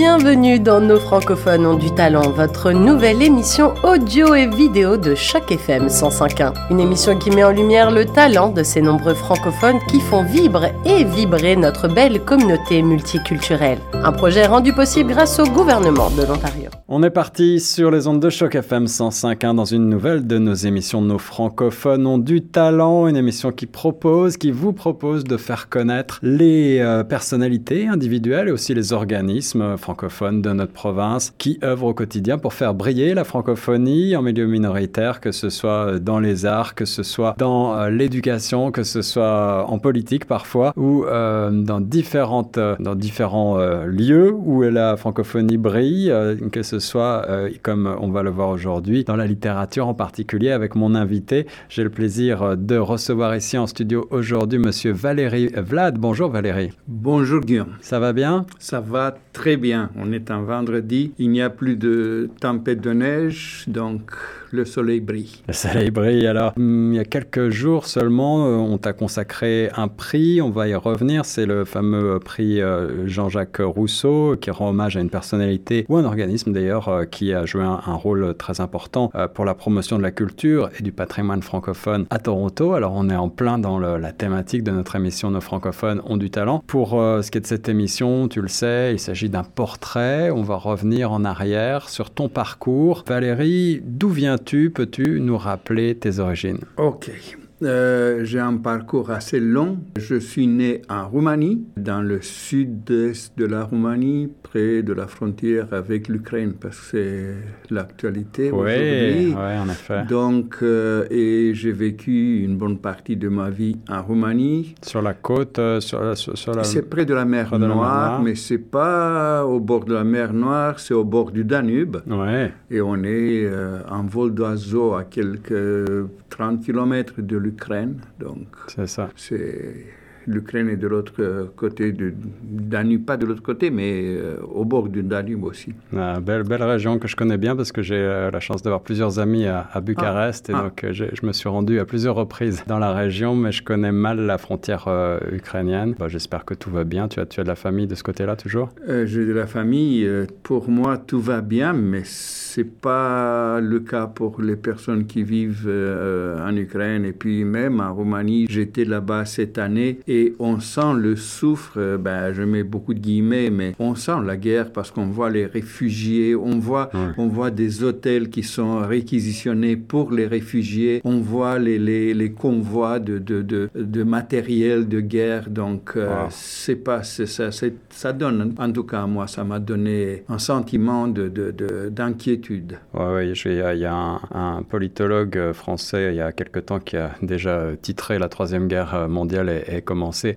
Bienvenue dans Nos francophones ont du talent, votre nouvelle émission audio et vidéo de Choc FM 105.1. Une émission qui met en lumière le talent de ces nombreux francophones qui font vibrer et vibrer notre belle communauté multiculturelle. Un projet rendu possible grâce au gouvernement de l'Ontario. On est parti sur les ondes de choc FM 105.1 dans une nouvelle de nos émissions Nos francophones ont du talent, une émission qui propose, qui vous propose de faire connaître les euh, personnalités individuelles et aussi les organismes francophones de notre province qui œuvrent au quotidien pour faire briller la francophonie en milieu minoritaire, que ce soit dans les arts, que ce soit dans euh, l'éducation, que ce soit en politique parfois ou euh, dans différentes dans différents lieux où la francophonie brille, que ce soit, euh, comme on va le voir aujourd'hui, dans la littérature en particulier avec mon invité. J'ai le plaisir de recevoir ici en studio aujourd'hui Monsieur Valérie Vlad. Bonjour Valérie. Bonjour Guillaume. Ça va bien? Ça va très bien. On est un vendredi. Il n'y a plus de tempête de neige, donc le soleil brille. Le soleil brille. Alors, hmm, il y a quelques jours seulement, euh, on t'a consacré un prix. On va y revenir. C'est le fameux prix euh, Jean-Jacques Rousseau qui rend hommage à une personnalité ou un organisme d'ailleurs euh, qui a joué un, rôle très important pour la promotion de la culture et du patrimoine francophone à Toronto. Alors, on est en plein dans la thématique de notre émission Nos francophones ont du talent. Pour ce qui est de cette émission, tu le sais, il s'agit d'un portrait. On va revenir en arrière sur ton parcours. Valérie, d'où vient tu Peux-tu nous rappeler tes origines? Ok. Euh, j'ai un parcours assez long. Je suis né en Roumanie, dans le sud-est de la Roumanie, près de la frontière avec l'Ukraine, parce que c'est l'actualité aujourd'hui. Oui, en effet. Donc, euh, et j'ai vécu une bonne partie de ma vie en Roumanie. Sur la côte, euh, sur, la... C'est près de la mer Noire, mais c'est pas au bord de la mer Noire, c'est au bord du Danube. Ouais. Et on est en vol d'oiseau à quelques 30 km de l'Ukraine donc, c'est ça. C'est l'Ukraine est de l'autre côté du Danube, pas de l'autre côté, mais euh, au bord du Danube aussi. Ah, belle, belle région que je connais bien parce que j'ai euh, la chance d'avoir plusieurs amis à, Bucarest et ah. donc euh, je me suis rendu à plusieurs reprises dans la région, mais je connais mal la frontière ukrainienne. Bah, j'espère que tout va bien. Tu as, tu as de la famille de ce côté-là toujours? J'ai de la famille. Pour moi, tout va bien, mais c'est pas le cas pour les personnes qui vivent en Ukraine et puis même en Roumanie. J'étais là-bas cette année et on sent le souffre, euh, ben, je mets beaucoup de guillemets, mais on sent la guerre parce qu'on voit les réfugiés, on voit, on voit des hôtels qui sont réquisitionnés pour les réfugiés, on voit les, les, les convois de, de, de, de, matériel de guerre. Donc, euh, c'est pas, c'est ça, ça donne, en tout cas, moi, ça m'a donné un sentiment d'inquiétude. Oui, ouais, il y a, un, un, politologue euh, français il y a quelque temps qui a déjà titré La Troisième Guerre mondiale et, et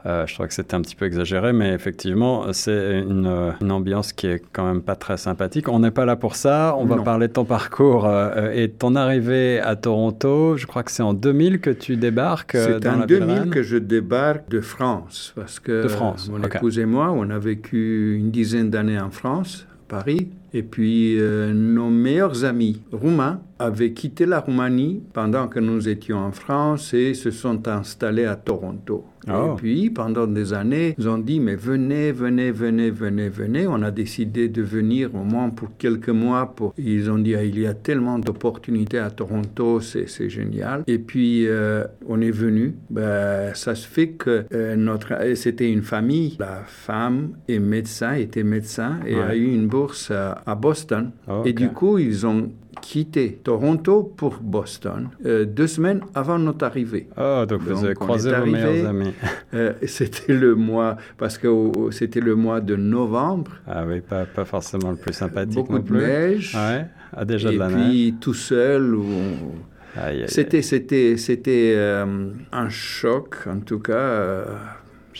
euh, je crois que c'était un petit peu exagéré, mais effectivement, c'est une, une, ambiance qui est quand même pas très sympathique. On n'est pas là pour ça. On va parler de ton parcours euh, et de ton arrivée à Toronto. Je crois que c'est en 2000 que tu débarques. Euh, c'est en 2000 que je débarque de France, parce que de France. mon épouse et moi, on a vécu une dizaine d'années en France, Paris. Et puis, nos meilleurs amis roumains avaient quitté la Roumanie pendant que nous étions en France et se sont installés à Toronto. Et oh. puis, pendant des années, ils ont dit, mais venez, venez, venez, venez, venez. On a décidé de venir au moins pour quelques mois. Pour... Ils ont dit, ah, il y a tellement d'opportunités à Toronto, c'est génial. Et puis, euh, on est venu. Ben, ça se fait que euh, notre... c'était une famille. La femme est médecin, était médecin et a eu une bourse à, Boston. Oh, et du coup, ils ont quitté Toronto pour Boston euh, deux semaines avant notre arrivée. Ah, donc, vous avez croisé vos meilleurs amis. Euh, c'était le mois, parce que c'était le mois de novembre. Ah oui, pas, pas forcément le plus sympathique Beaucoup non plus. de neige. Ouais, ah, déjà et de la puis, tout seul. C'était, c'était, c'était euh, un choc, en tout cas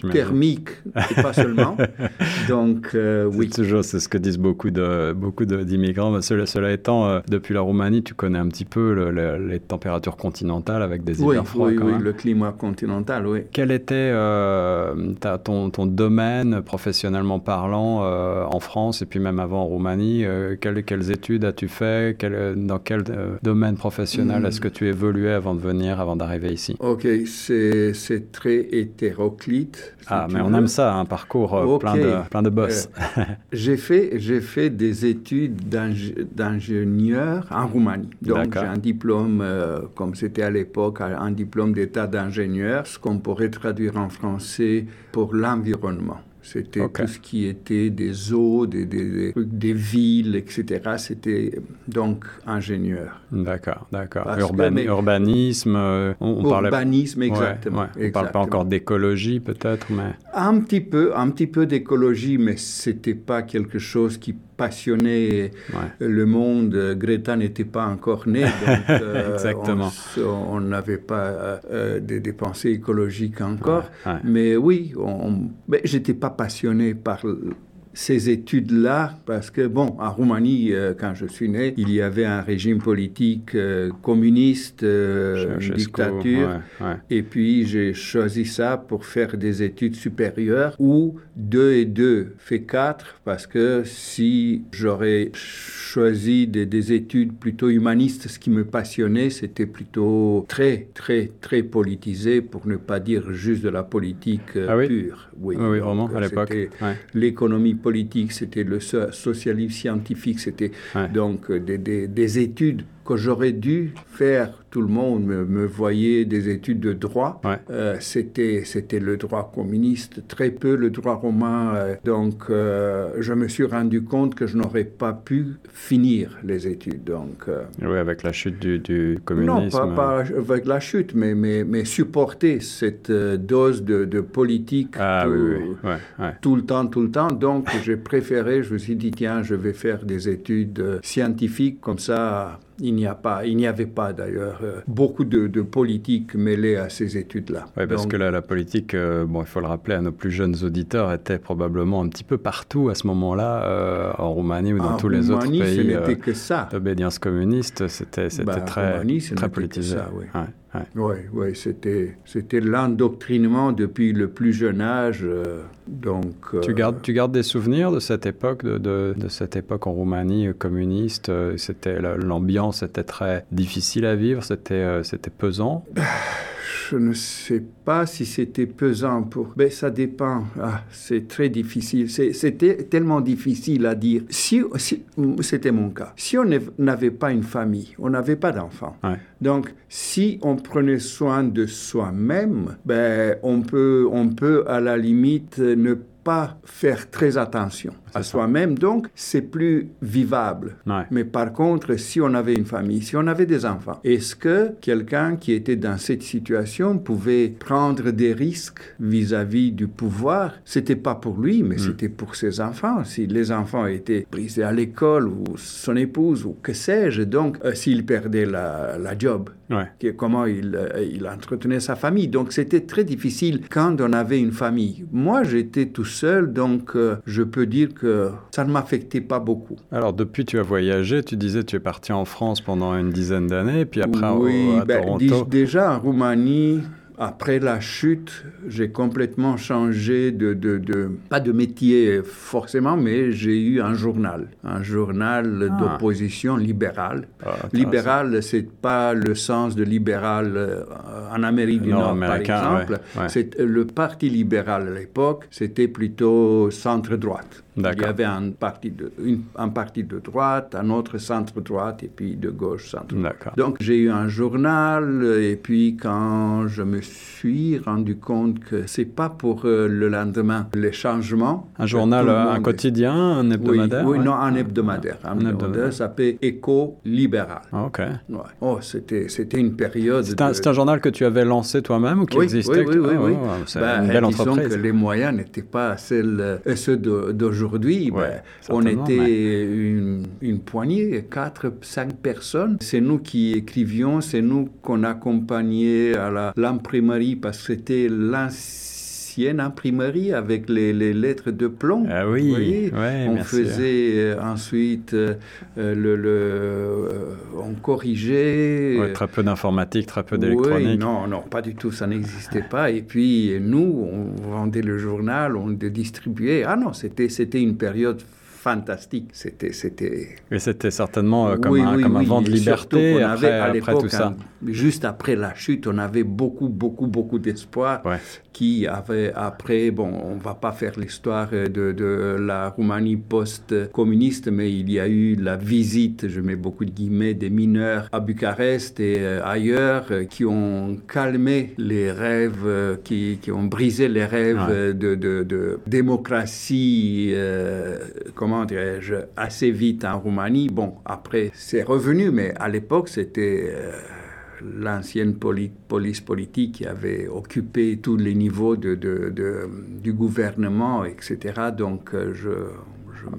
thermique, et pas seulement. Donc, euh, oui. toujours, c'est ce que disent beaucoup de beaucoup d'immigrants. Cela, cela, étant, euh, depuis la Roumanie, tu connais un petit peu les températures continentales avec des hivers froids. Oui, oui, le climat continental, oui. Quel était euh, ton, ton, domaine professionnellement parlant en France et puis même avant en Roumanie quelles, quelles, études as-tu fait? Dans quel domaine professionnel hmm. est-ce que tu évoluais avant de venir, avant d'arriver ici? Ok, c'est très hétéroclite. Ah, mais on aime ça, un parcours euh, plein, de, plein de boss. Euh, j'ai fait, fait des études d'ingénieur en Roumanie. Donc, j'ai un diplôme, euh, comme c'était à l'époque, un diplôme d'état d'ingénieur, ce qu'on pourrait traduire en français pour l'environnement. C'était tout ce qui était des eaux, des, des, des, villes, etc. C'était donc ingénieur. D'accord, d'accord. urbanisme, euh, on, urbanisme, exactement. On ne parle pas encore d'écologie peut-être, mais... Un petit peu, un petit peu d'écologie, mais c'était pas quelque chose qui passionnait le monde. Greta n'était pas encore née, donc euh, Exactement. on n'avait pas euh, des, pensées écologiques encore. Mais oui, j'étais pas passionné par ces études-là, parce que, bon, en Roumanie, euh, quand je suis né, il y avait un régime politique euh, communiste, euh, une dictature, et puis j'ai choisi ça pour faire des études supérieures, où deux et deux fait quatre, parce que si j'aurais choisi des, études plutôt humanistes. Ce qui me passionnait, c'était plutôt très, très, très politisé, pour ne pas dire juste de la politique ah pure. Oui, oui, vraiment, à l'époque. L'économie politique, c'était le socialisme scientifique, c'était donc des, des, des études que j'aurais dû faire tout le monde me, voyait des études de droit. Euh, c'était, c'était le droit communiste, très peu le droit romain. Euh, donc, euh, je me suis rendu compte que je n'aurais pas pu finir les études. Donc, oui, avec la chute du, du communisme. Non, pas, avec la chute, mais, mais, mais supporter cette dose de, de politique ah, tout, le temps, tout le temps. Donc, j'ai préféré, je me suis dit, tiens, je vais faire des études scientifiques, comme ça, il n'y a pas, il n'y avait pas d'ailleurs euh, beaucoup de, politique mêlée à ces études-là. Oui, parce que la politique, euh, bon, il faut le rappeler à nos plus jeunes auditeurs, était probablement un petit peu partout à ce moment-là, euh, en Roumanie ou dans tous les autres pays. ce n'était que ça. D'obédience communiste, c'était bah, très, très politisé. Ça, oui. Oui, ouais, c'était, c'était l'endoctrinement depuis le plus jeune âge. donc, tu, gardes, tu gardes des souvenirs de cette époque, de, de, de cette époque en Roumanie communiste C'était l'ambiance était très difficile à vivre, c'était, euh, c'était pesant? Je ne sais pas si c'était pesant pour... Mais ben, ça dépend. Ah, c'est très difficile. c'était tellement difficile à dire. Si, c'était mon cas. Si on n'avait pas une famille, on n'avait pas d'enfants. Donc, si on prenait soin de soi-même, ben, on peut, on peut à la limite ne pas faire très attention à soi-même, donc c'est plus vivable. Mais par contre, si on avait une famille, si on avait des enfants, est-ce que quelqu'un qui était dans cette situation pouvait prendre des risques vis-à-vis du pouvoir? C'était pas pour lui, mais hmm. c'était pour ses enfants. Si les enfants étaient brisés à l'école ou son épouse ou que sais-je, donc euh, s'il perdait la, la job, comment il, euh, il entretenait sa famille? Donc c'était très difficile quand on avait une famille. Moi, j'étais tout seul, donc euh, je peux dire que ça ne m'affectait pas beaucoup. Alors depuis tu as voyagé, tu disais tu es parti en France pendant une dizaine d'années, puis après oui, à ben, Toronto. Déjà en Roumanie, après la chute, j'ai complètement changé de, de, de, pas de métier forcément, mais j'ai eu un journal, un journal ah. d'opposition libérale. Ah, libéral, c'est pas le sens de libéral euh, en Amérique du Nord, par exemple. C'est le Parti libéral à l'époque, c'était plutôt centre-droite. Il y avait un parti, de, un parti de droite, un autre centre-droite et puis de gauche centre. Donc j'ai eu un journal et puis quand je me suis rendu compte que c'est pas pour euh, le lendemain les changements. Un journal, un quotidien, un hebdomadaire. Oui, non, un hebdomadaire. Un, hebdomadaire, s'appelle Éco libéral. Ah, ok. Oh, c'était c'était une période. C'est un, journal que tu avais lancé toi-même ou qui existait Oui, oui, oui. Ah, c'est ben, une belle disons entreprise. que les moyens n'étaient pas celles, ceux d'aujourd'hui aujourd'hui, ben, on était une, une, poignée, quatre, cinq personnes. C'est nous qui écrivions, c'est nous qu'on accompagnait à l'imprimerie parce que c'était l'ancien ancienne imprimerie avec les, lettres de plomb. Ah oui, on faisait euh, ensuite euh, euh, le, le on corrigeait. très peu d'informatique, très peu d'électronique. Non, non, pas du tout, ça n'existait pas. Et puis nous, on vendait le journal, on le distribuait. Ah non, c'était c'était une période fantastique. C'était, c'était. Et c'était certainement euh, comme, un, comme un vent de liberté après, avait, après tout ça. juste après la chute, on avait beaucoup, beaucoup, beaucoup d'espoir. Ouais. Qui avait après, bon, on va pas faire l'histoire de, de la Roumanie post-communiste, mais il y a eu la visite, je mets beaucoup de guillemets, des mineurs à Bucarest et euh, ailleurs euh, qui ont calmé les rêves, euh, qui, qui ont brisé les rêves Ouais. de, de- de démocratie, euh, comment dirais-je, assez vite en Roumanie. Bon, après, c'est revenu, mais à l'époque, c'était euh, l'ancienne poli- police politique qui avait occupé tous les niveaux de, de- de- du gouvernement, etc. Donc, euh, je,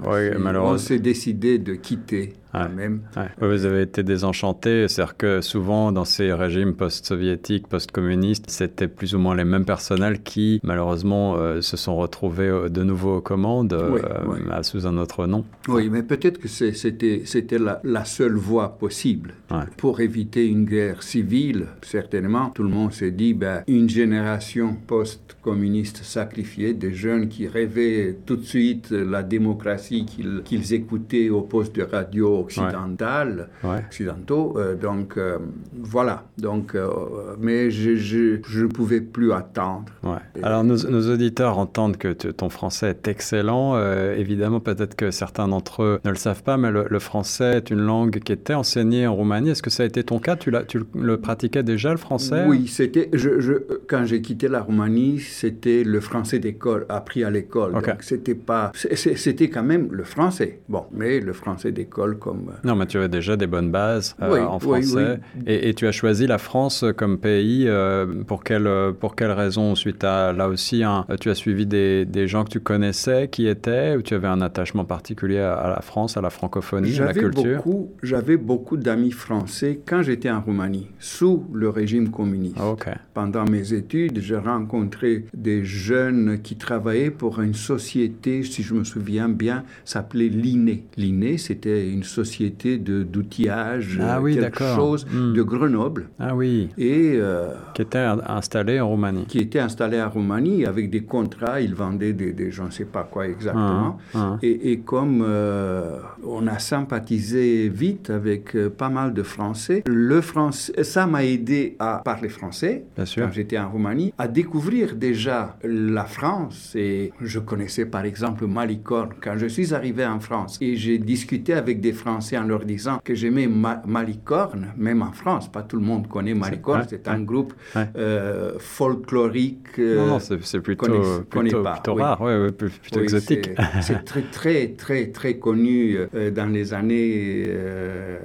Oui, on s'est décidé de quitter quand même. Vous avez été désenchanté, c'est-à-dire que souvent dans ces régimes post-soviétiques, post-communistes, c'était plus ou moins les mêmes personnels qui malheureusement euh, se sont retrouvés euh, de nouveau aux commandes euh, Oui, oui. à- sous un autre nom. Oui, mais peut-être que c'était la, la seule voie possible pour éviter une guerre civile. Certainement, tout le monde s'est dit, ben, une génération post-communiste sacrifiée, des jeunes qui rêvaient tout de suite la démocratie qu'ils écoutaient aux postes de radio occidentales, Ouais. occidentaux. Euh, donc euh, voilà. Donc, euh, mais je ne pouvais plus attendre. Ouais. Alors nos, nos auditeurs entendent que ton français est excellent. Évidemment, peut-être que certains d'entre eux ne le savent pas, mais le, le français est une langue qui était enseignée en Roumanie. Est-ce que ça a été ton cas? Tu, le- pratiquais déjà, le français? Oui, c'était. Je, je, quand j'ai quitté la Roumanie, c'était le français d'école, appris à l'école. Donc c'était pas. C'était quand même le français. Bon, mais le français d'école comme. Non, mais tu avais déjà des bonnes bases euh, Oui, en oui, français. Et, et tu as choisi la France comme pays. euh, pour, quelle, pour quelle raison? Suite à, là aussi, un- tu as suivi des, des gens que tu connaissais qui étaient, ou tu avais un attachement particulier à, la France, à la francophonie, à la culture? beaucoup, j'avais beaucoup d'amis français quand j'étais en Roumanie, sous le régime communiste. Ah, Ok. Pendant mes études, j'ai rencontré des jeunes qui travaillaient pour une société, si je me souviens bien, s'appelait l'INE. L'INE, c'était une société de d'outillage, Ah euh, oui, quelque chose Hmm. de Grenoble. Ah oui, Et euh, qui était in- installé en Roumanie. qui était installé en Roumanie avec des contrats, ils vendaient des, des je ne sais pas quoi exactement. Ah, ah. Et, et comme euh, on a sympathisé vite avec euh, pas mal de Français, le français, ça m'a aidé à parler français Bien sûr. quand j'étais en Roumanie, à découvrir déjà la France. Et je connaissais par exemple Malicorne quand je suis arrivé en France. Et j'ai discuté avec des Français en leur disant que j'aimais Ma- Malicorne, même en France. Pas tout le monde connaît Malicorne, ouais, c'est ouais. un groupe Ouais. euh, folklorique. euh, non, non, c'est c'est plutôt, plutôt, pas, plutôt oui. rare, ouais, ouais, plus- plutôt oui, exotique. c'est- très, très, très, très connu euh, dans les années euh,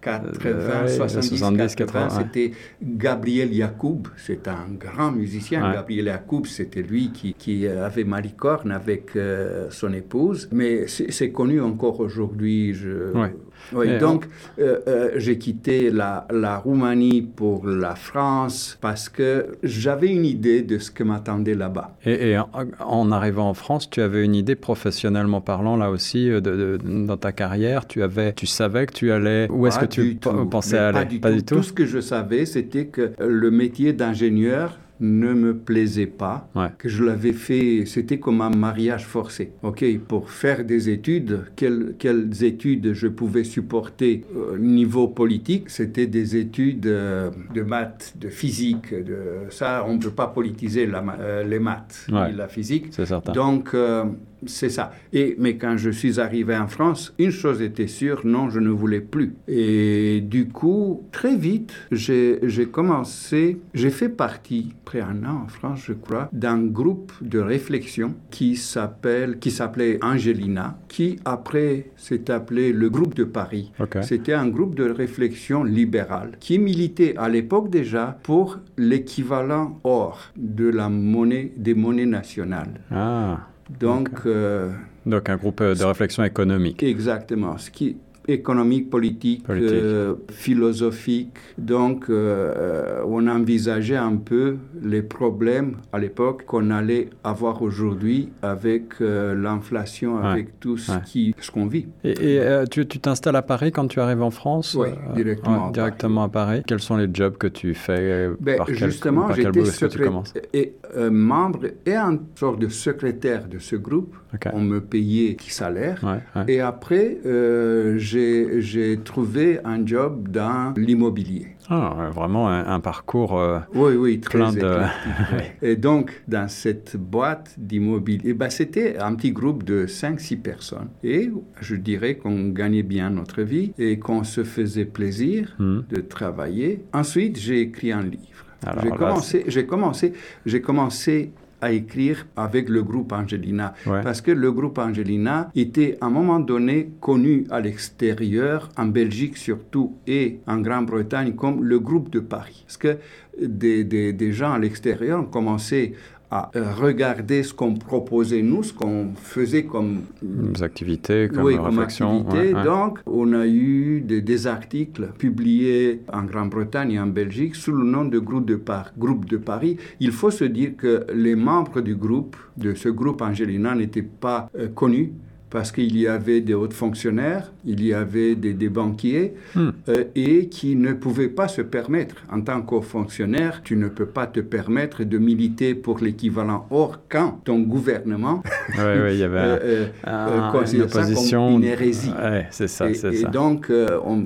80, Euh, ouais, 70, 70, 80. 80, ouais. C'était Gabriel Yacoub, c'est un grand musicien. Ouais. Gabriel Yacoub, c'était lui qui, qui avait Malicorne avec euh, son épouse. Mais c'est c'est connu encore aujourd'hui. Je... Ouais. Oui, Mais donc euh, euh, j'ai quitté la, la Roumanie pour la France parce que j'avais une idée de ce que m'attendait là-bas. Et, et en, en arrivant en France, tu avais une idée professionnellement parlant là aussi euh, de, de- dans ta carrière. Tu avais, tu savais que tu allais. Où est-ce que tu tout. pensais Mais aller? Pas du tout? Tout ce que je savais, c'était que le métier d'ingénieur ne me plaisait pas, Ouais. que je l'avais fait, c'était comme un mariage forcé. Ok, pour faire des études, quelles, quelles études je pouvais supporter au niveau politique? C'était des études euh, de maths, de physique, de ça, on ne peut pas politiser la euh, les maths Ouais. ni la physique. C'est certain. Donc, euh, c'est ça. Et, mais quand je suis arrivé en France, une chose était sûre, non, je ne voulais plus. Et du coup, très vite, j'ai commencé, j'ai fait partie, après un an en France, je crois, d'un groupe de réflexion qui s'appelle, qui s'appelait Angelina, qui après s'est appelé le groupe de Paris. C'était un groupe de réflexion libérale qui militait à l'époque déjà pour l'équivalent or de la monnaie, des monnaies nationales. Ah, Donc, euh, donc un groupe euh, de réflexion économique. exactement, ce qui économique, politique, Politique. euh, philosophique. Donc, euh, on envisageait un peu les problèmes à l'époque qu'on allait avoir aujourd'hui avec euh, l'inflation, Ouais. avec tout ce Ouais. qui, ce qu'on vit. Et, et, tu t'installes à Paris quand tu arrives en France? Oui, directement à directement à Paris. Quels sont les jobs que tu fais Ben, par justement, j'étais bout est-ce que tu secré- commences? Et euh, membre et un sorte de secrétaire de ce groupe. On me payait qui salaire. Ouais, ouais. Et après, euh, j'ai trouvé un job dans l'immobilier. Ah, vraiment un, un parcours. euh, Oui, oui, très Plein de-. Et donc, dans cette boîte d'immobilier, eh ben, c'était un petit groupe de 5-6 personnes. Et je dirais qu'on gagnait bien notre vie et qu'on se faisait plaisir hmm. de travailler. Ensuite, j'ai écrit un livre. J'ai commencé, j'ai commencé, j'ai commencé à écrire avec le groupe Angelina. Ouais. Parce que le groupe Angelina était à un moment donné connu à l'extérieur, en Belgique surtout et en Grande-Bretagne, comme le groupe de Paris. Parce que des, des- des gens à l'extérieur ont commencé à euh, regarder ce qu'on proposait nous, ce qu'on faisait comme Des activités, comme oui, comme réflexion. activité. ouais, ouais. Donc, on a eu des, des articles publiés en Grande-Bretagne et en Belgique sous le nom de groupe de, Par- groupe de Paris. Il faut se dire que les membres du groupe, de ce groupe Angelina, n'étaient pas euh, connus parce qu'il y avait des hauts fonctionnaires, il y avait des, des banquiers, Hmm. euh, et qui ne pouvaient pas se permettre, en tant qu'haut fonctionnaire, tu ne peux pas te permettre de militer pour l'équivalent. Or, quand ton gouvernement Ouais, y avait euh, euh, un- euh, une considère ça comme opposition. une hérésie. Ouais, c'est ça, et, c'est et ça. donc, on,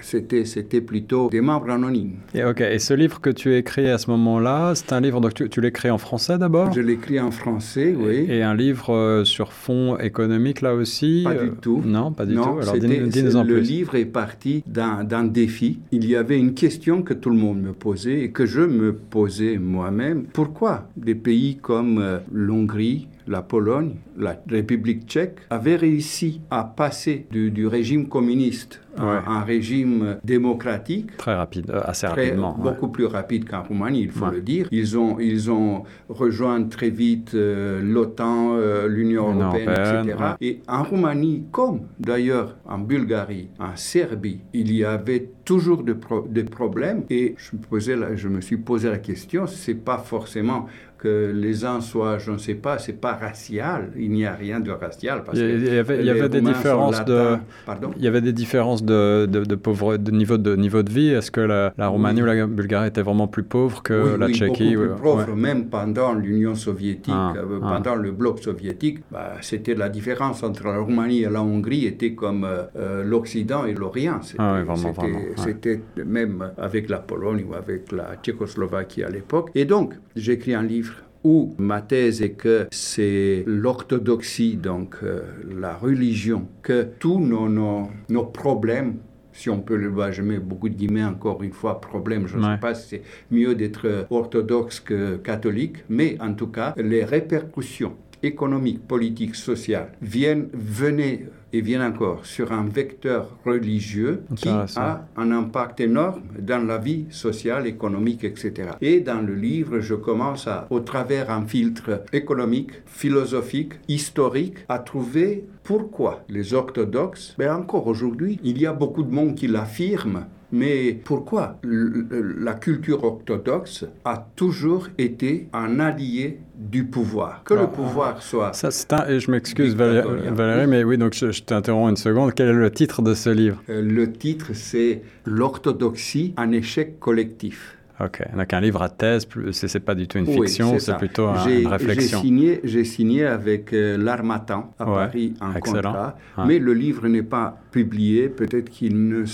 c'était, c'était plutôt des membres anonymes. Et, ok, et ce livre que tu as écrit à ce moment-là, c'est un livre, donc tu, tu l'écris en français d'abord? Je l'écris en français, oui. Et un livre sur fond économique là aussi Pas euh, du tout. Non, pas du non, tout. Alors dis-nous en le plus. livre est parti d'un, d'un défi. Il y avait une question que tout le monde me posait et que je me posais moi-même. Pourquoi des pays comme euh, l'Hongrie, la Pologne, la République tchèque avaient réussi à passer du, du régime communiste à Ouais. un régime démocratique Très rapide, euh, assez très- rapidement. ouais. beaucoup plus rapide qu'en Roumanie, il faut Ouais. le dire. Ils ont, ils ont rejoint très vite euh, l'OTAN, euh, l'Union européenne, européenne, etc. Et en Roumanie, comme d'ailleurs en Bulgarie, en Serbie, il y avait toujours de pro- des problèmes. Et je me, posais la- je me suis posé la question, c'est pas forcément que les uns soient, je ne sais pas, c'est pas racial. Il n'y a rien de racial. Parce Il y- avait- il y les avait des différences de-. Pardon? Il y avait des différences de, de, de, pauvre- de niveau, de niveau de vie. Est-ce que la, la Roumanie ou la Bulgarie étaient vraiment plus pauvres que oui, la oui, Tchéquie beaucoup plus pauvre, ouais. même pendant l'Union soviétique, Ah, euh, ah. pendant le bloc soviétique, bah, c'était la différence entre la Roumanie et la Hongrie était comme euh, euh, l'Occident et l'Orient. C'était, Ah c'était- ouais. c'était même avec la Pologne ou avec la Tchécoslovaquie à l'époque. Et donc, j'ai écrit un livre où ma thèse est que c'est l'orthodoxie, donc euh, la religion, que tous nos, nos, nos problèmes si on peut le voir, je mets beaucoup de guillemets encore une fois, problème, je ne Ouais. sais pas si c'est mieux d'être orthodoxe que catholique, mais en tout cas, les répercussions économiques, politiques, sociales viennent, venaient et viennent encore sur un vecteur religieux qui a un impact énorme dans la vie sociale, économique, etc. Et dans le livre, je commence à, au travers un filtre économique, philosophique, historique, à trouver pourquoi les orthodoxes, mais encore aujourd'hui, il y a beaucoup de monde qui l'affirme, mais pourquoi la culture orthodoxe a toujours été un allié du pouvoir? Que le pouvoir soit... Ça, c'est un- et je m'excuse Dictatorial. Valérie, mais oui, donc je, je t'interromps une seconde. Quel est le titre de ce livre? Euh, Le titre, c'est L'orthodoxie, un échec collectif. Ok, donc un livre à thèse, c'est pas du tout une Oui, fiction, c'est plutôt un- une réflexion. J'ai signé, j'ai signé avec euh, l'Armatan à Ouais, Paris un excellent. contrat, Ouais. mais le livre n'est pas publié. Peut-être qu'il ne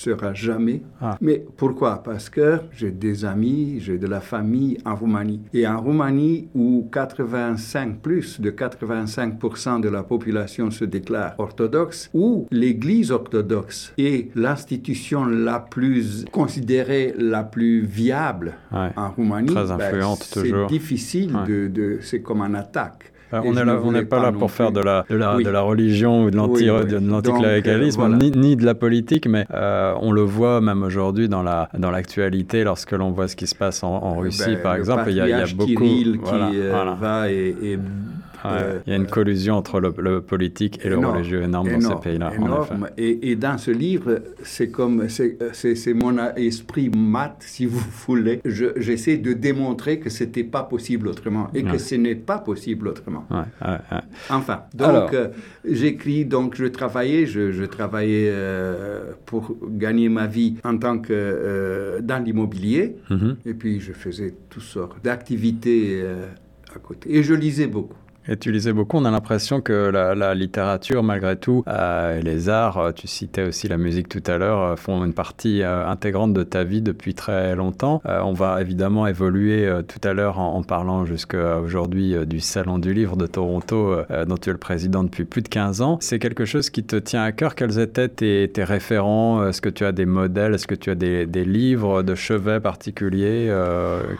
sera jamais. Ah. Mais pourquoi? Parce que j'ai des amis, j'ai de la famille en Roumanie. Et en Roumanie, où 85, plus de 85% de la population se déclare orthodoxe, où l'Église orthodoxe est l'institution la plus considérée, la plus viable Ouais. en Roumanie, Très ben, c'est toujours. difficile Ouais. de, de- c'est comme un attaque. Euh, on n'est pas, là pour faire de la, de la, Oui. de la religion ou de Oui, oui. l'anticléricalisme, euh, voilà. ni, ni de la politique, mais euh, on le voit même aujourd'hui dans la dans l'actualité, lorsque l'on voit ce qui se passe en, en Russie, Ben, par le exemple, il y a, il y a patriarche beaucoup. Kirill voilà, qui euh, voilà. va et, et Euh, il y a une collusion entre le, politique et le religieux énorme, dans ces pays-là. Et, et, dans ce livre, c'est comme c'est mon esprit mat, si vous voulez. J'essaie de démontrer que c'était pas possible autrement et que ce n'est pas possible autrement. enfin, donc euh, j'écris, donc je travaillais, je, travaillais euh, pour gagner ma vie en tant que euh, dans l'immobilier, mm-hmm. et puis je faisais toutes sortes d'activités à côté. Et je lisais beaucoup. Et tu lisais beaucoup, on a l'impression que la, littérature, malgré tout, euh, et les arts, euh, tu citais aussi la musique tout à l'heure, euh, font une partie intégrante de ta vie depuis très longtemps. on va évidemment évoluer tout à l'heure en, parlant jusqu'à aujourd'hui du Salon du Livre de Toronto, dont tu es le président depuis plus de 15 ans. C'est quelque chose qui te tient à cœur. Quels étaient tes, référents? Est-ce que tu as des modèles? Est-ce que tu as des, livres de chevet particuliers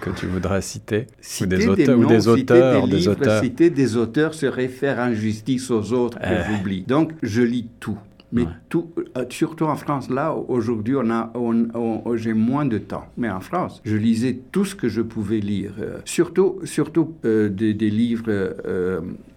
que tu voudrais citer? Ou des auteurs, ou des auteurs, des, auteurs? auteurs se réfèrent en justice aux autres que eh. j'oublie. Donc, je lis tout. Mais tout, euh, surtout en France, là, aujourd'hui, on a, on, j'ai moins de temps. Mais en France, je lisais tout ce que je pouvais lire. Euh, surtout surtout euh, des, livres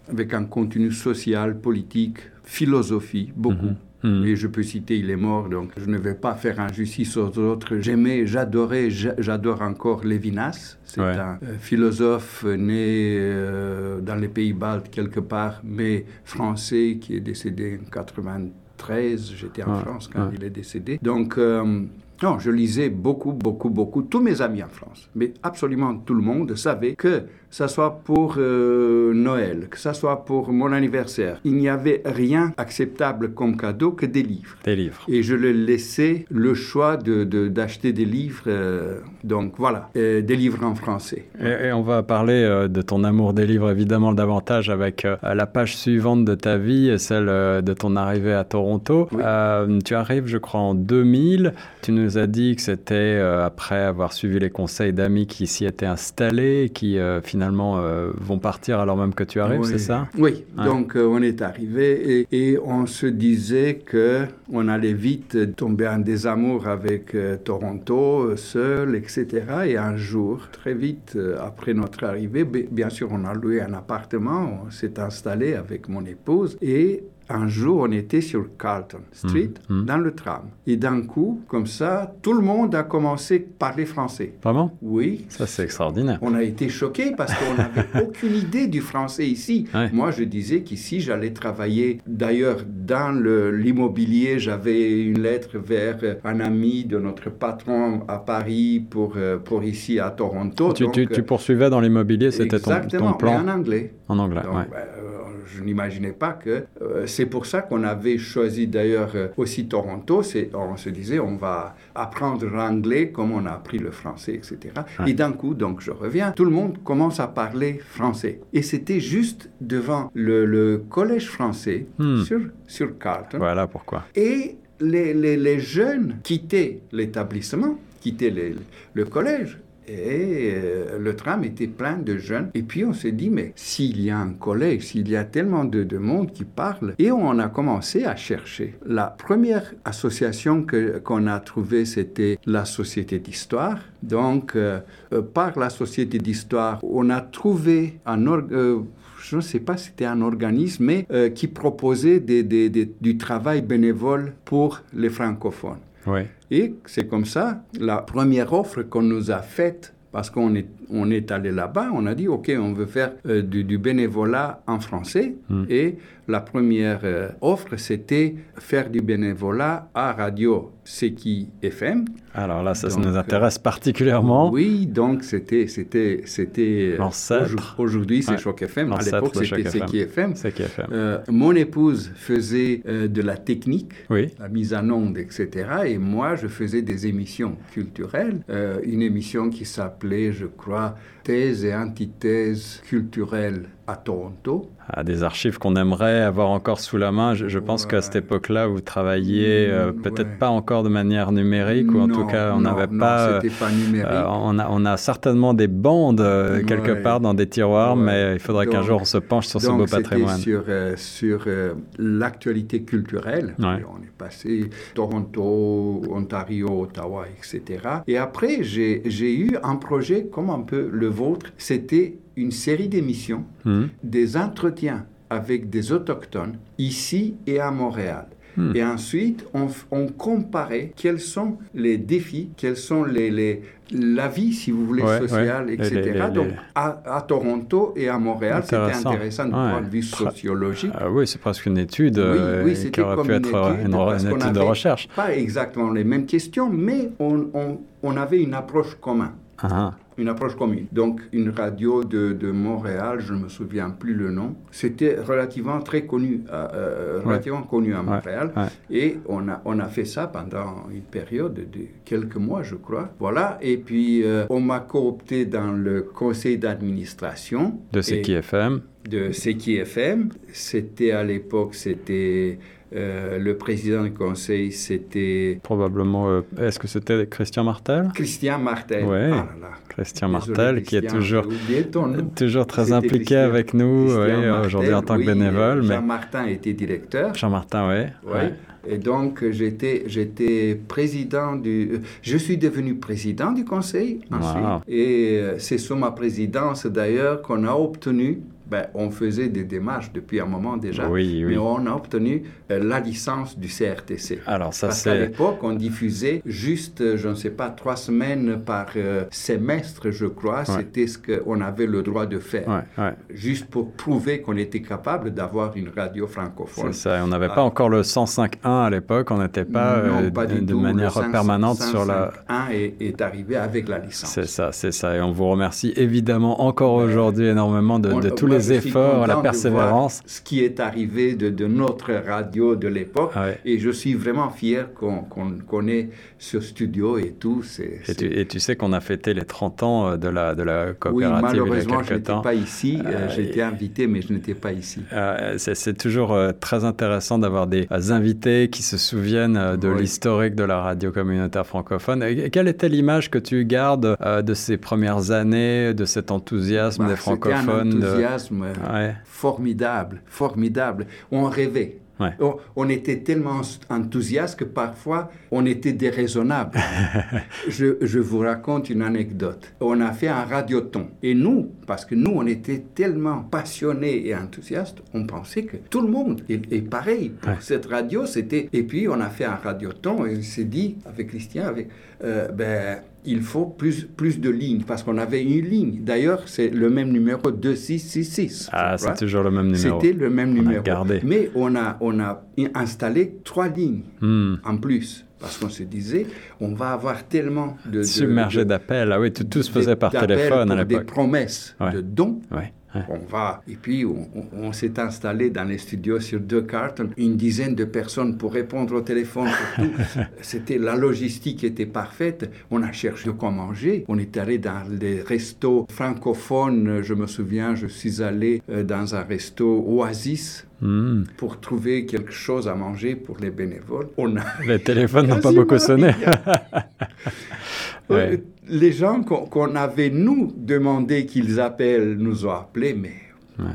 avec un contenu social, politique, philosophie, beaucoup. Mhm. Hmm. Et je peux citer Il est mort, donc je ne vais pas faire injustice aux autres. J'aimais, j'adorais, j'adore encore Lévinas. C'est un euh, philosophe né euh, dans les pays baltes quelque part, mais français qui est décédé en 93. J'étais en France quand il est décédé. Donc, euh, non, je lisais beaucoup, beaucoup, beaucoup. Tous mes amis en France, mais absolument tout le monde savait que ça soit pour euh, Noël, que ça soit pour mon anniversaire. Il n'y avait rien acceptable comme cadeau que des livres. Des livres. Et je le laissais le choix d'acheter de, d'acheter des livres, euh, donc voilà, euh, des livres en français. Et, on va parler de ton amour des livres évidemment davantage avec la page suivante de ta vie, celle de ton arrivée à Toronto. tu arrives, je crois, en 2000. Tu nous as dit que c'était après avoir suivi les conseils d'amis qui s'y étaient installés, qui finalement finalement euh, vont partir alors même que tu arrives, c'est ça Oui, donc euh, on est arrivé et, on se disait que on allait vite tomber en désamour avec euh, Toronto, seul, etc. Et un jour, très vite après notre arrivée, bien sûr, on a loué un appartement, on s'est installé avec mon épouse et un jour, on était sur Carlton Street, mm, mm. dans le tram. Et d'un coup, comme ça, tout le monde a commencé à parler français. Vraiment Oui. Ça, c'est extraordinaire. On a été choqués parce qu'on n'avait aucune idée du français ici. Moi, je disais qu'ici, j'allais travailler. D'ailleurs, dans l'immobilier, j'avais une lettre vers un ami de notre patron à Paris pour, euh, pour ici à Toronto. Tu, tu, poursuivais dans l'immobilier, c'était ton, ton, plan mais en anglais. En anglais, oui. Euh, je n'imaginais pas que euh, c'est pour ça qu'on avait choisi d'ailleurs euh, aussi Toronto. On se disait, on va apprendre l'anglais comme on a appris le français, etc. Et d'un coup, donc je reviens, tout le monde commence à parler français. Et c'était juste devant le, collège français hmm. sur, sur Carlton. Voilà pourquoi. Et les, les, les jeunes quittaient l'établissement, quittaient le collège et euh, le tram était plein de jeunes. Et puis on s'est dit, mais s'il y a un collège, s'il y a tellement de, monde qui parle, et on a commencé à chercher. La première association qu'on a trouvée, c'était la Société d'Histoire. Donc, euh, euh, par la Société d'Histoire, on a trouvé un je ne sais pas si c'était un organisme, mais qui proposait du travail bénévole pour les francophones. Et c'est comme ça, la première offre qu'on nous a faite, parce qu'on est, on est allé là-bas, on a dit, OK, on veut faire euh, du, bénévolat en français. Hmm. Et la première euh, offre, c'était faire du bénévolat à Radio qui FM. Alors là, ça, nous intéresse particulièrement. Oui, donc c'était c'était c'était l'ancêtre. Aujourd'hui, c'est Choc FM. À l'époque, c'était Seki FM. FM. Euh, mon épouse faisait euh, de la technique, la mise en onde, etc. Et moi, je faisais des émissions culturelles. Euh, une émission qui s'appelait, je crois, Thèse et antithèse culturelle à Toronto. À des archives qu'on aimerait avoir encore sous la main. Je, pense qu'à cette époque-là, vous travailliez euh, mm, peut-être pas encore de manière numérique, ou en tout cas, on n'avait pas. pas numérique. Euh, on, a, on, a, certainement des bandes euh, quelque part dans des tiroirs, mais il faudrait qu'un jour on se penche sur ce beau patrimoine. Sur, sur l'actualité culturelle. On est passé Toronto, Ontario, Ottawa, etc. Et après, j'ai eu un projet comme un peu le vôtre. C'était une série d'émissions, Hmm. des entretiens avec des autochtones ici et à Montréal. Hmm. Et ensuite, on, comparait quels sont les défis, quels sont les, les- la vie, si vous voulez, Ouais, sociale, ouais. etc. Les- les- les- Donc, à, à Toronto et à Montréal, c'était Intéressant. du Ouais. point de vue sociologique. Ah oui, c'est presque une étude Oui, euh, oui, qui aurait comme pu une être euh, étude, une, parce une qu'on étude de avait recherche. Pas exactement les mêmes questions, mais on, on- on avait une approche commune. Ah, Une approche commune. Donc, une radio de, de Montréal, je ne me souviens plus le nom, c'était relativement très connu, euh, euh, Ouais. relativement connu à Montréal. ouais. Et on a, on a fait ça pendant une période de quelques mois, je crois. Voilà. Et puis, euh, on m'a coopté dans le conseil d'administration. de CKFM. de CKFM. C'était à l'époque, c'était euh, le président du conseil, c'était Probablement, euh, est-ce que c'était Christian Martel? Christian Martel. Ouais. Ah. Christian Désolé, Martel, qui est toujours, toujours très impliqué Christian- avec nous, ouais, aujourd'hui en tant que oui, bénévole. Mais Jean-Martin était directeur. Jean-Martin, oui. Oui. Et donc, j'étais, j'étais président du... Je suis devenu président du conseil ensuite. Wow. Et euh, c'est sous ma présidence, d'ailleurs, qu'on a obtenu... Ben, on faisait des démarches depuis un moment déjà, Oui, oui. mais on a obtenu euh, la licence du CRTC. Alors ça, Parce qu'à l'époque, on diffusait juste, euh, je ne sais pas, trois semaines par euh, semestre, je crois. C'était ce qu'on avait le droit de faire. Ouais, ouais. Juste pour prouver qu'on était capable d'avoir une radio francophone. C'est ça, on n'avait Ah. pas encore le 105.1 à l'époque, on n'était pas, Non, euh, pas de, manière Le 500 permanente sur la... 501 est, est arrivé avec la licence. C'est ça, c'est ça. Et on vous remercie évidemment encore aujourd'hui énormément de, On- de tous les efforts, la persévérance. ce qui est arrivé de, de notre radio de l'époque. Ouais. Et je suis vraiment fier qu'on qu'on connaît ce studio et tout. Et tu, et tu sais qu'on a fêté les 30 ans euh, de la, de la Oui, coopérative il y a malheureusement, je quelques n'étais pas ici. Euh, Euh, été invité, mais je n'étais pas ici. Euh, c'est toujours euh, très intéressant d'avoir des invités qui se souviennent de Oui. l'historique de la radio communautaire francophone. Et quelle était l'image que tu gardes de ces premières années, de cet enthousiasme Bah, des francophones enthousiasme euh, Ouais. formidable, formidable. On rêvait. Ouais. On, on était tellement enthousiaste que parfois on était déraisonnable. je, je vous raconte une anecdote. On a fait un radioton. Et nous, parce que nous, on était tellement passionnés et enthousiastes, on pensait que tout le monde est, est pareil. Pour Ouais. cette radio, c'était... Et puis on a fait un radioton et on s'est dit, avec Christian, avec, euh, ben, il faut plus, plus de lignes, parce qu'on avait une ligne. D'ailleurs, c'est le même numéro 2666. je Ah, c'est toujours le même numéro. C'était le même On a numéro. gardé. Mais on a, on a installé trois lignes Hmm. en plus. Parce qu'on se disait, on va avoir tellement de... Submergé d'appels. Ah oui, tout, tout se faisait par téléphone à pour Des l'époque. promesses Ouais. de dons. Ouais, ouais. On va. Et puis, on, on- on s'est installé dans les studios sur deux cartes, une dizaine de personnes pour répondre au téléphone. pour tout. C'était la logistique était parfaite. On a cherché de quoi manger. On est allé dans les restos francophones. Je me souviens, je suis allé euh, dans un resto Oasis Hmm. pour trouver quelque chose à manger pour les bénévoles. On a Les téléphones n'ont pas beaucoup sonné. Ouais. Les gens qu'on avait, nous, demandé qu'ils appellent, nous ont appelés, mais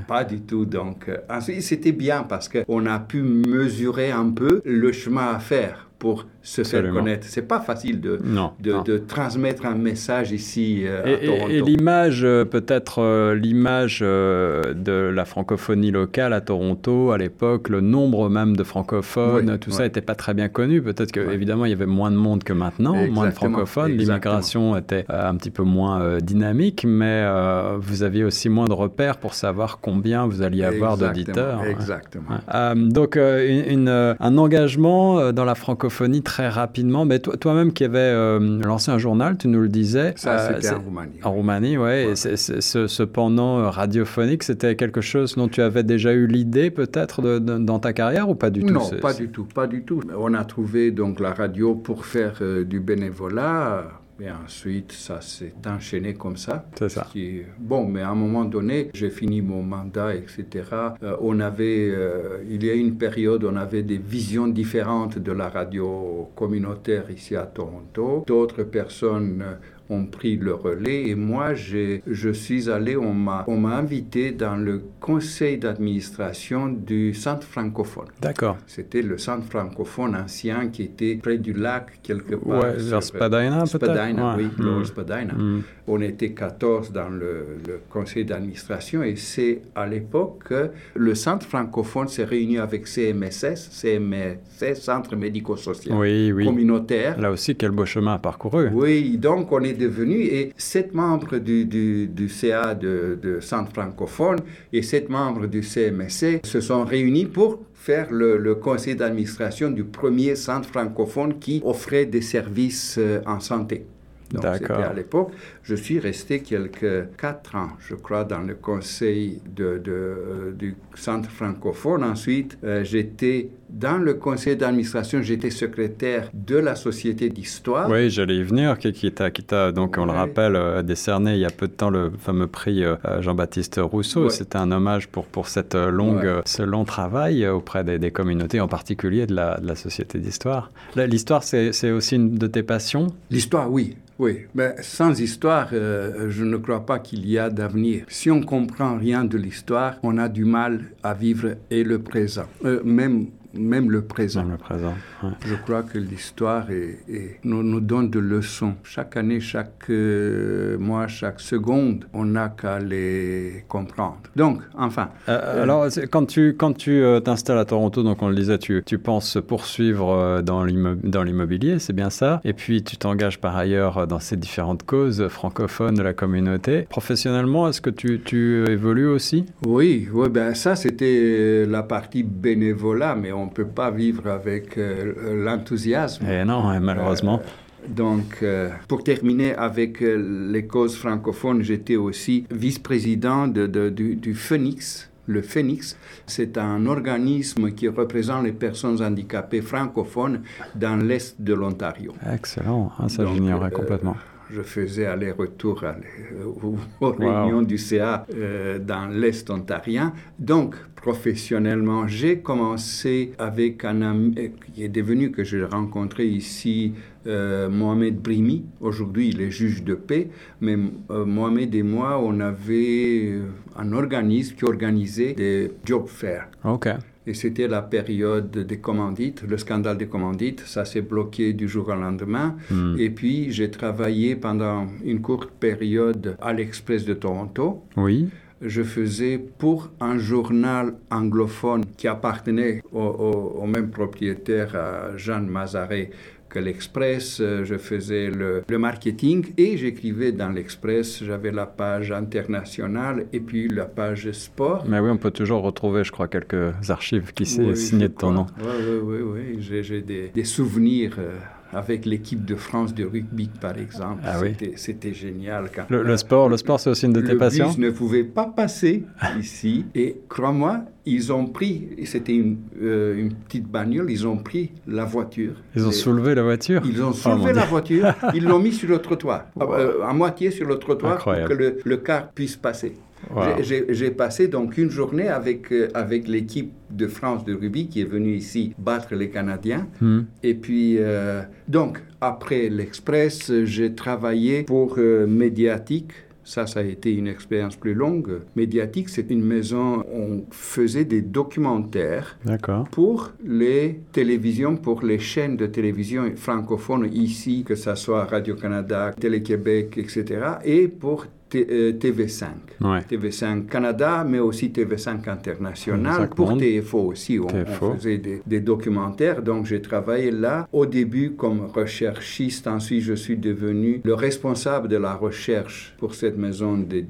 pas du tout. Donc, euh, c'était bien parce qu'on a pu mesurer un peu le chemin à faire pour se Absolument. faire connaître. C'est pas facile de, Non, de, non. de transmettre un message ici euh, à Et, et- Toronto. et l'image, euh, peut-être euh, l'image euh, de la francophonie locale à Toronto à l'époque, le nombre même de francophones, Oui, tout ça n'était pas très bien connu. Peut-être que Ouais. évidemment il y avait moins de monde que maintenant, moins de francophones. L'immigration était un petit peu moins dynamique, mais vous aviez aussi moins de repères pour savoir combien vous alliez avoir d'auditeurs. Exactement. Ouais. Donc, une- une, un engagement dans la francophonie très rapidement. Mais toi- toi-même qui avais euh, lancé un journal, tu nous le disais. Ça, euh, c'était en Roumanie. En Roumanie, Ouais. c'est- ce, pendant euh, radiophonique, c'était quelque chose dont tu avais déjà eu l'idée peut-être dans ta carrière ou pas du tout? Non, pas du tout, pas du tout. On a trouvé donc la radio pour faire du bénévolat. Et ensuite, ça s'est enchaîné comme ça. C'est ça. Qui Bon, mais à un moment donné, j'ai fini mon mandat, etc. Euh, on avait, euh, il y a une période, on avait des visions différentes de la radio communautaire ici à Toronto. D'autres personnes ont pris le relais et moi, je suis allé, on m'a invité dans le conseil d'administration du centre francophone. D'accord. C'était le centre francophone ancien qui était près du lac, quelque part. Ouais, vers Spadina peut-être? Spadina, oui, mmh. Spadina. Mm. On était 14 dans le, le conseil d'administration et c'est à l'époque que le centre francophone s'est réuni avec CMSS, CMSS, Centre médico-social oui, oui. communautaire. Là aussi, quel beau chemin à parcouru. Oui, donc on est devenu, et sept membres du, du, du CA de, de, Centre francophone et sept membres du CMSC se sont réunis pour faire le, le conseil d'administration du premier centre francophone qui offrait des services euh, en santé. Donc c'était à l'époque. Je suis resté quelques quatre ans, je crois, dans le conseil de, de, euh, du centre francophone. Ensuite, euh, j'étais dans le conseil d'administration, j'étais secrétaire de la société d'histoire. Oui, j'allais y venir, qui, qui t'a, donc on le rappelle, euh, décerné il y a peu de temps le fameux prix Jean-Baptiste Rousseau. C'était un hommage pour, pour cette longue, ce long travail auprès des, des, communautés, en particulier de la, de la société d'histoire. L'histoire, c'est, c'est aussi une de tes passions? L'histoire, oui. Oui, mais sans histoire, euh, je ne crois pas qu'il y a d'avenir. Si on comprend rien de l'histoire, on a du mal à vivre et le présent. Euh, même même le présent. Même le présent. Ouais. Je crois que l'histoire est, est, nous, nous, donne de leçons. Chaque année, chaque euh, mois, chaque seconde, on n'a qu'à les comprendre. Donc, enfin. Euh, euh, alors, quand tu, quand tu t'installes à Toronto, donc on le disait, tu, tu penses poursuivre dans l'immobilier, c'est bien ça. Et puis, tu t'engages par ailleurs dans ces différentes causes francophones de la communauté. Professionnellement, est-ce que tu, tu évolues aussi? Oui, oui ben ça, c'était la partie bénévolat, mais on ne peut pas vivre avec euh, l'enthousiasme. Et non, malheureusement. Euh, donc, euh, pour terminer avec les causes francophones, j'étais aussi vice-président de, de, du, du Phoenix. Le Phoenix, c'est un organisme qui représente les personnes handicapées francophones dans l'Est de l'Ontario. Excellent, ah, ça j'ignorais complètement je faisais aller-retour aux, aux réunions du CA euh, dans l'Est ontarien. Donc, professionnellement, j'ai commencé avec un ami qui est devenu que j'ai rencontré ici, euh, Mohamed Brimi. Aujourd'hui, il est juge de paix. Mais euh, Mohamed et moi, on avait un organisme qui organisait des job fairs. OK. Et c'était la période des commandites, le scandale des commandites. Ça s'est bloqué du jour au lendemain. Mm. Et puis, j'ai travaillé pendant une courte période à l'Express de Toronto. Oui. Je faisais pour un journal anglophone qui appartenait au, au, au même propriétaire, à Jean Mazaret, que l'Express, je faisais le, le marketing et j'écrivais dans l'Express, j'avais la page internationale et puis la page sport. Mais oui, on peut toujours retrouver, je crois, quelques archives qui s'est oui, signées de ton nom. Oui, oui, oui, oui. j'ai des, des, souvenirs. Euh, avec l'équipe de France de rugby, par exemple. Ah oui. C'était génial. Le, le, sport, le sport, c'est aussi une de tes passions. Le bus ne pouvait pas passer ici. Et crois-moi, ils ont pris, c'était une, euh, une, petite bagnole, ils ont pris la voiture. Ils ont et, soulevé la voiture? Ils ont soulevé oh, la voiture, ils l'ont mis sur le trottoir, wow. euh, à moitié sur le trottoir Incroyable. pour que le, le car puisse passer. Wow. J'ai passé donc une journée avec, euh, avec l'équipe de France de rugby qui est venue ici battre les Canadiens. Mm. Et puis, euh, donc, après l'Express, j'ai travaillé pour euh, Médiatique. Ça, ça a été une expérience plus longue. Médiatique, c'est une maison, on faisait des documentaires pour les télévisions, pour les chaînes de télévision francophones ici, que ce soit Radio-Canada, Télé-Québec, etc. Et pour TV5. Ouais. TV5 Canada, mais aussi TV5 International. Pour TFO aussi, on, TFO. on faisait des, des, documentaires. Donc, j'ai travaillé là au début comme recherchiste. Ensuite, je suis devenu le responsable de la recherche pour cette maison de.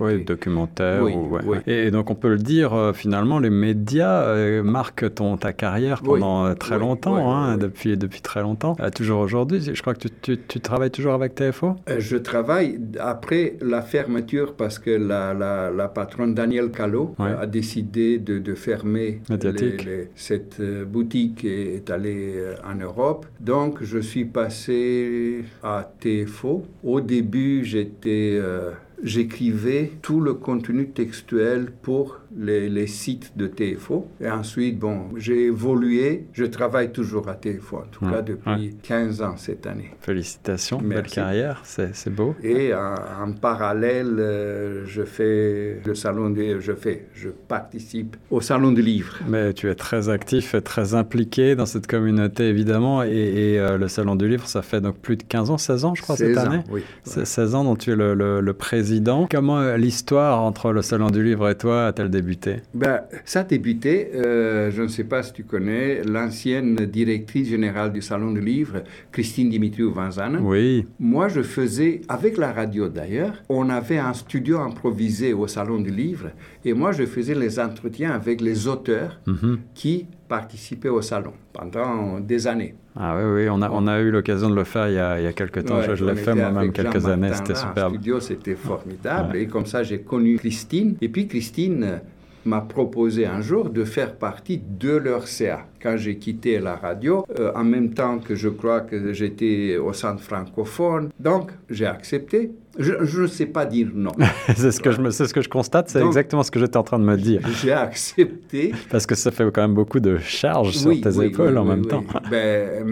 Oui, documentaire. Oui, ou, ouais. oui. Et donc, on peut le dire, euh, finalement, les médias euh, marquent ton, ta carrière pendant oui, euh, très longtemps, hein, depuis, depuis très longtemps. Euh, toujours aujourd'hui, je crois que tu, tu, tu, travailles toujours avec TFO Je travaille après la fermeture parce que la, la, la patronne Danielle Callot ouais. a décidé de, de fermer les, les, cette boutique et est allée en Europe. Donc, je suis passé à TFO. Au début, j'étais... Euh, j'écrivais tout le contenu textuel pour les, les, sites de TFO. Et ensuite, bon, j'ai évolué. Je travaille toujours à TFO, en tout cas depuis 15 ans cette année. Félicitations, belle carrière, c'est beau. Et en, parallèle, euh, je fais le salon de, je fais, je participe au salon du livre. Mais tu es très actif et très impliqué dans cette communauté, évidemment. Et, euh, le salon du livre, ça fait donc plus de 15 ans, 16 ans, je crois, cette année. Oui. C'est 16 ans dont tu es le, le président. Comment euh, l'histoire entre le salon du livre et toi a-t-elle débuté? Ben, Ça a débuté, euh, je ne sais pas si tu connais, l'ancienne directrice générale du Salon du Livre, Christine Dimitriou-Vanzana. Oui. Moi, je faisais, avec la radio d'ailleurs, on avait un studio improvisé au Salon du Livre, et moi, je faisais les entretiens avec les auteurs mhm. qui participaient au salon pendant des années. Ah oui, oui, on a, on a eu l'occasion de le faire il y a, il y a quelques temps. je, l'ai fait moi-même quelques années, c'était superbe. Studio, c'était formidable. Et comme ça, j'ai connu Christine. Et puis, Christine m'a proposé un jour de faire partie de leur CA. Quand j'ai quitté la radio, euh, en même temps que je crois que j'étais au centre francophone, donc j'ai accepté. Je ne sais pas dire non. c'est ce, que je ce que je constate, c'est exactement ce que j'étais en train de me dire. J'ai accepté. Parce que ça fait quand même beaucoup de charges sur tes épaules en même temps. Ben,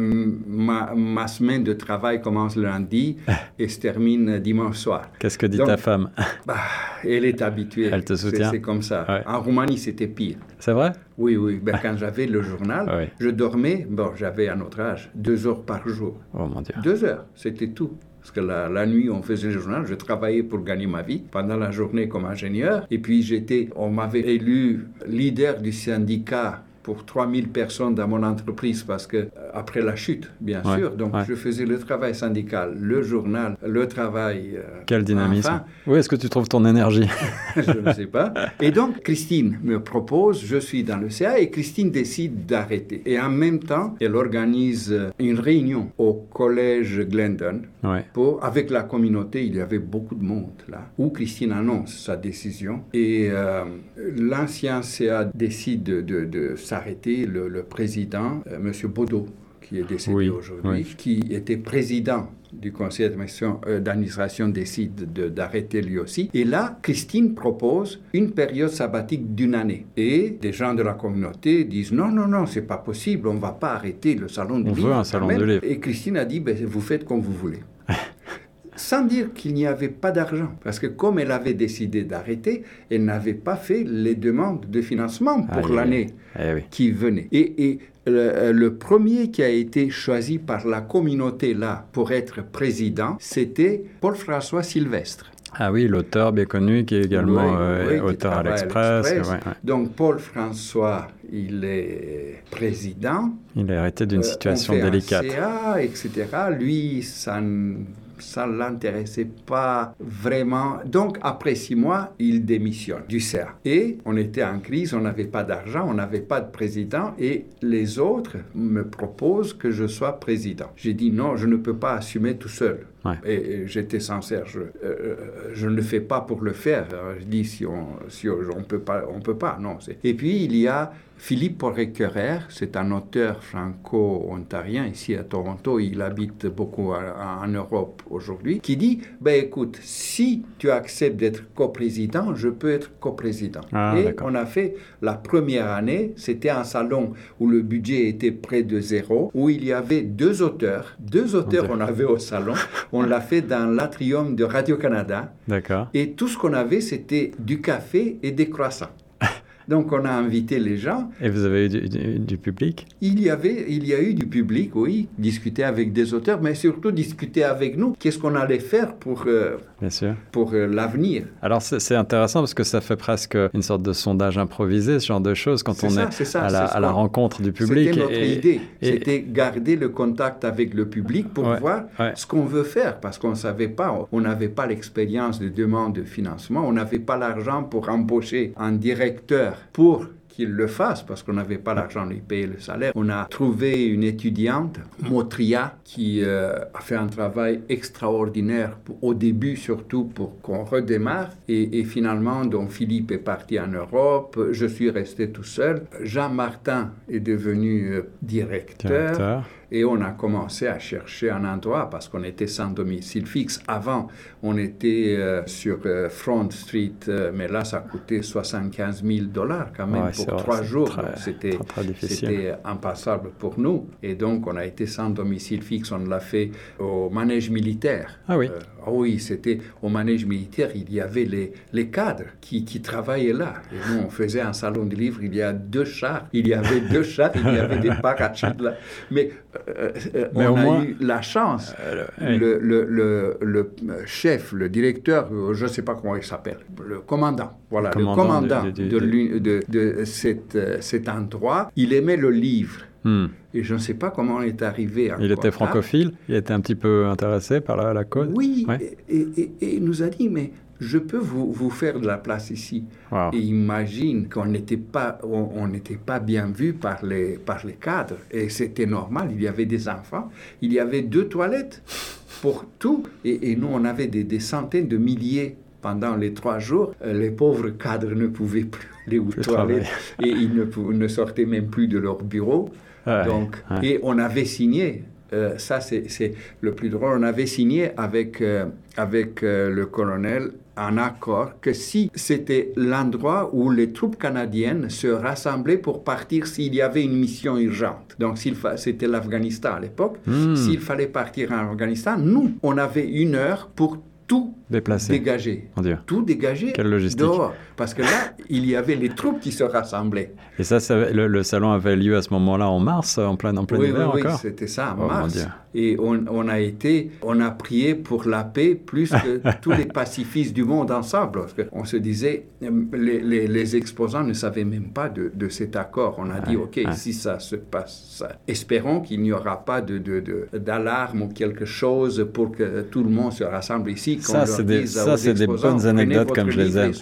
ma, ma, semaine de travail commence lundi et se termine dimanche soir. Qu'est-ce que dit ta femme? bah, Elle est habituée. Elle te soutient? C'est comme ça. En Roumanie, c'était pire. C'est vrai? Oui, oui. Ben, quand j'avais le journal, je dormais, bon, j'avais un autre âge, deux heures par jour. Oh mon Dieu. Deux heures, c'était tout. Parce que la, la, nuit, on faisait le journal. Je travaillais pour gagner ma vie pendant la journée comme ingénieur. Et puis, j'étais, on m'avait élu leader du syndicat pour 3000 personnes dans mon entreprise parce que euh, après la chute, bien sûr, donc je faisais le travail syndical, le journal, le travail. Euh, Quel dynamisme. Où est-ce que tu trouves ton énergie Je ne sais pas. Et donc Christine me propose, je suis dans le CA et Christine décide d'arrêter. Et en même temps, elle organise euh, une réunion au collège Glendon pour, avec la communauté. Il y avait beaucoup de monde là, où Christine annonce sa décision et l'ancien CA décide de, de, de arrêté le, président, euh, M. Baudot, qui est décédé aujourd'hui, qui était président du conseil euh, d'administration décide d'arrêter lui aussi. Et là, Christine propose une période sabbatique d'une année. Et des gens de la communauté disent non, non, non, c'est pas possible, on va pas arrêter le salon de livre. On veut un salon de livre. Et Christine a dit, ben, vous faites comme vous voulez. Sans dire qu'il n'y avait pas d'argent. Parce que comme elle avait décidé d'arrêter, elle n'avait pas fait les demandes de financement pour l'année eh qui venait. Et, le, premier qui a été choisi par la communauté là pour être président, c'était Paul-François Sylvestre. Ah oui, l'auteur bien connu qui est également euh, auteur à l'Express. Donc Paul François, il est président. Il a arrêté d'une euh, situation délicate. CA, etc. Lui, ça ça ne l'intéressait pas vraiment. Donc, après six mois, il démissionne du CERF. Et on était en crise, on n'avait pas d'argent, on n'avait pas de président, et les autres me proposent que je sois président. J'ai dit non, je ne peux pas assumer tout seul. Et, j'étais sincère, je, euh, je, ne le fais pas pour le faire. Je dis si on si on, peut pas, on peut pas, non. Et puis il y a Philippe Poré-Querer, c'est un auteur franco-ontarien ici à Toronto, il habite beaucoup en Europe aujourd'hui, qui dit, ben écoute, si tu acceptes d'être coprésident, je peux être coprésident. Ah, et on a fait la première année, c'était un salon où le budget était près de zéro, où il y avait deux auteurs, deux auteurs on avait au salon, on l'a fait dans l'atrium de Radio-Canada. D'accord. Et tout ce qu'on avait, c'était du café et des croissants. Donc on a invité les gens. Et vous avez eu du, public? Il y, avait, il y a eu du public, oui, discuter avec des auteurs, mais surtout discuter avec nous. Qu'est-ce qu'on allait faire pour, euh, Bien sûr. pour euh, l'avenir? Alors c'est intéressant parce que ça fait presque une sorte de sondage improvisé, ce genre de choses, quand on est, à, la, à la, rencontre du public. C'était notre idée. C'était garder le contact avec le public pour voir ce qu'on veut faire, parce qu'on ne savait pas, on n'avait pas l'expérience de demande de financement, on n'avait pas l'argent pour embaucher un directeur pour qu'il le fasse parce qu'on n'avait pas l'argent de lui payer le salaire. On a trouvé une étudiante, Motria, qui euh, a fait un travail extraordinaire au début surtout pour qu'on redémarre. Et, finalement, donc Philippe est parti en Europe, je suis resté tout seul. Jean Martin est devenu euh, directeur. directeur. Et on a commencé à chercher un endroit parce qu'on était sans domicile fixe. Avant, on était euh, sur euh, Front Street, euh, mais là, ça coûtait 75 000 dollars quand même pour trois jours. C'était impassable pour nous. Et donc, on a été sans domicile fixe. On l'a fait au manège militaire. Ah oui. Ah oui, c'était au manège militaire, il y avait les, les cadres qui, qui, travaillaient là. Et nous, on faisait un salon de livres, il y a deux chars, il y avait deux chars, il y avait des parachutes là. Mais, euh, euh, on a eu la chance. Euh, le, le, le, le, chef, le directeur, je ne sais pas comment il s'appelle, le commandant, voilà, le commandant, de, de, de, cette, cet endroit, il aimait le livre. Hmm. Et je ne sais pas comment on est arrivé à Il était francophile Il était un petit peu intéressé par la, la cause Oui, et, il nous a dit, mais je peux vous, vous faire de la place ici. Et imagine qu'on n'était pas, on, n'était pas bien vu par les, par les cadres. Et c'était normal, il y avait des enfants, il y avait deux toilettes pour tout. Et, nous, on avait des, des, centaines de milliers pendant les trois jours. Euh, les pauvres cadres ne pouvaient plus aller aux toilettes et ils ne, ne sortaient même plus de leur bureau. Donc, Et on avait signé, euh, ça c'est le plus drôle, on avait signé avec, euh, avec euh, le colonel un accord que si c'était l'endroit où les troupes canadiennes se rassemblaient pour partir s'il y avait une mission urgente. Donc c'était l'Afghanistan à l'époque. Hmm. S'il fallait partir en Afghanistan, nous, on avait une heure pour tout Déplacer. dégager. Tout dégager Quelle logistique. dehors. Parce que là, il y avait les troupes qui se rassemblaient. Et ça, le, salon avait lieu à ce moment-là en mars, en plein, en plein oui, hiver oui, encore Oui, c'était ça, en oh, mars. Et on, a été, on a prié pour la paix plus que tous les pacifistes du monde ensemble. Parce qu'on se disait, les, les, exposants ne savaient même pas de, de cet accord. On a dit, OK, si ça se passe, espérons qu'il n'y aura pas d'alarme de, de, ou quelque chose pour que tout le monde se rassemble ici. Ça, c'est des, ça, c'est des bonnes anecdotes comme je les aime.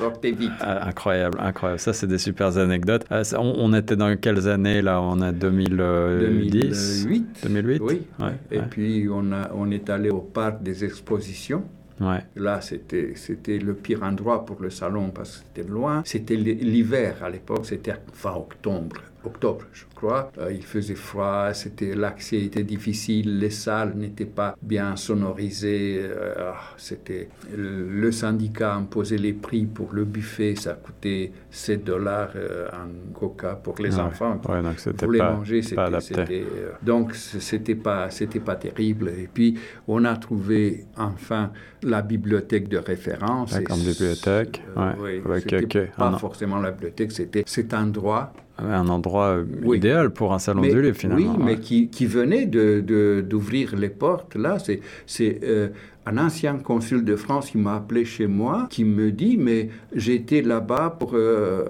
Ah, incroyable, incroyable. Ça, c'est des super anecdotes. Euh, on, était dans quelles années là? On a 2010 2008. 2008 Oui. Et puis, on, a, on est allé au parc des expositions. Ouais. Là, c'était, c'était le pire endroit pour le salon parce que c'était loin. C'était l'hiver à l'époque, c'était fin octobre octobre, je crois. Euh, il faisait froid, c'était l'accès était difficile, les salles n'étaient pas bien sonorisées. Euh, ah, c'était le syndicat imposait les prix pour le buffet, ça coûtait 7 dollars euh, en coca pour les ah enfants. Ouais, donc pour les manger, c'était donc c'était pas c'était pas terrible. Et puis on a trouvé enfin la bibliothèque de référence. comme bibliothèque. oui, c'était pas forcément la bibliothèque, c'était cet endroit un endroit euh, idéal pour un salon du livre, finalement. Oui, mais qui, qui venait d'ouvrir de, les portes. Là, c'est euh, un ancien consul de France qui m'a appelé chez moi, qui me dit, mais j'étais là-bas pour euh,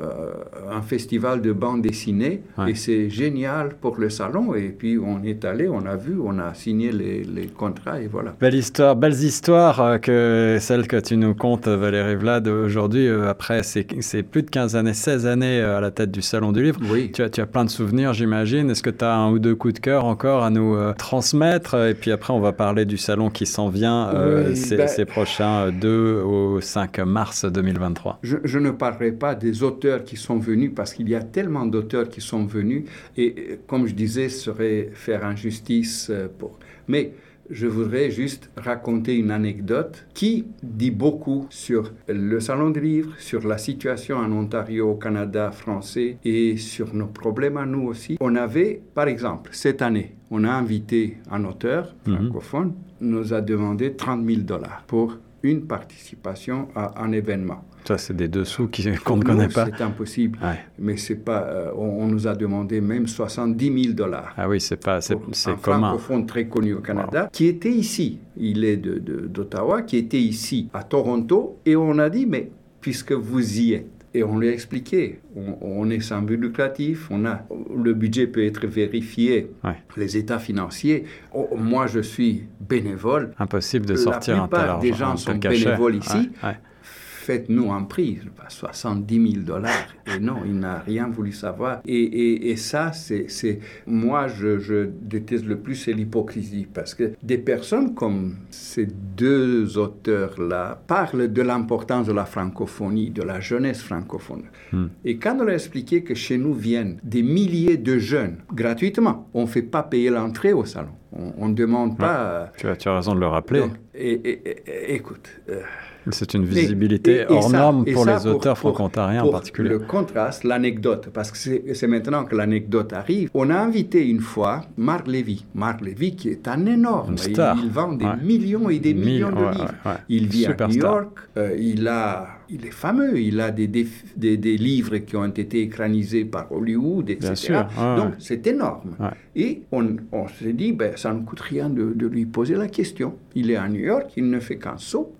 un festival de bande dessinée, et c'est génial pour le salon. Et puis on est allé, on a vu, on a signé les, les contrats, et voilà. Belle histoire, belles histoires euh, que celle que tu nous contes, Valérie Vlad, aujourd'hui, euh, après ces, plus de 15 années, 16 années à la tête du Salon du Livre. Oui. Tu as, tu as plein de souvenirs, j'imagine. Est-ce que tu as un ou deux coups de cœur encore à nous transmettre? Et puis après, on va parler du salon qui s'en vient. Euh, ben, ces, prochains 2 euh, au 5 mars 2023 je, ne parlerai pas des auteurs qui sont venus parce qu'il y a tellement d'auteurs qui sont venus et euh, comme je disais, ce serait faire injustice pour... Mais je voudrais juste raconter une anecdote qui dit beaucoup sur le Salon du Livre, sur la situation en Ontario, au Canada français et sur nos problèmes à nous aussi. On avait, par exemple, cette année, on a invité un auteur mhm. francophone, nous a demandé 30 000 dollars pour une participation à un événement. Ça, c'est des dessous qu'on ne connaît pas. C'est impossible. Mais c'est pas. Euh, on, nous a demandé même 70 000 dollars. Ah oui, c'est pas. C'est un francophone très connu au Canada qui était ici. Il est d'Ottawa, de, qui était ici à Toronto, et on a dit mais puisque vous y êtes. Et on lui a expliqué, on, est sans but lucratif, on a, le budget peut être vérifié, les états financiers. Oh, moi, je suis bénévole. Impossible de sortir un tel argent, des gens sont bénévoles ici faites-nous un prix, 70 000 dollars. Et non, il n'a rien voulu savoir. Et, et, ça, c'est, moi, je, je, déteste le plus, c'est l'hypocrisie. Parce que des personnes comme ces deux auteurs-là parlent de l'importance de la francophonie, de la jeunesse francophone. Hmm. Et quand on a expliqué que chez nous viennent des milliers de jeunes gratuitement, on ne fait pas payer l'entrée au salon. On ne demande pas. Tu as, tu as, raison de le rappeler. et, écoute. Euh, c'est une visibilité hors norme pour les auteurs franco-ontariens en particulier. Le contraste, l'anecdote, parce que c'est maintenant que l'anecdote arrive. On a invité une fois Marc Lévy. Marc Lévy qui est un énorme. star. Il, vend des millions et des millions de livres. il vit à New York. Euh, il a il est fameux, il a des, des, des, livres qui ont été écranisés par Hollywood, etc. Donc c'est énorme. Et on, on s'est dit, ben, ça ne coûte rien de, de, lui poser la question. Il est à New York, il ne fait qu'un saut.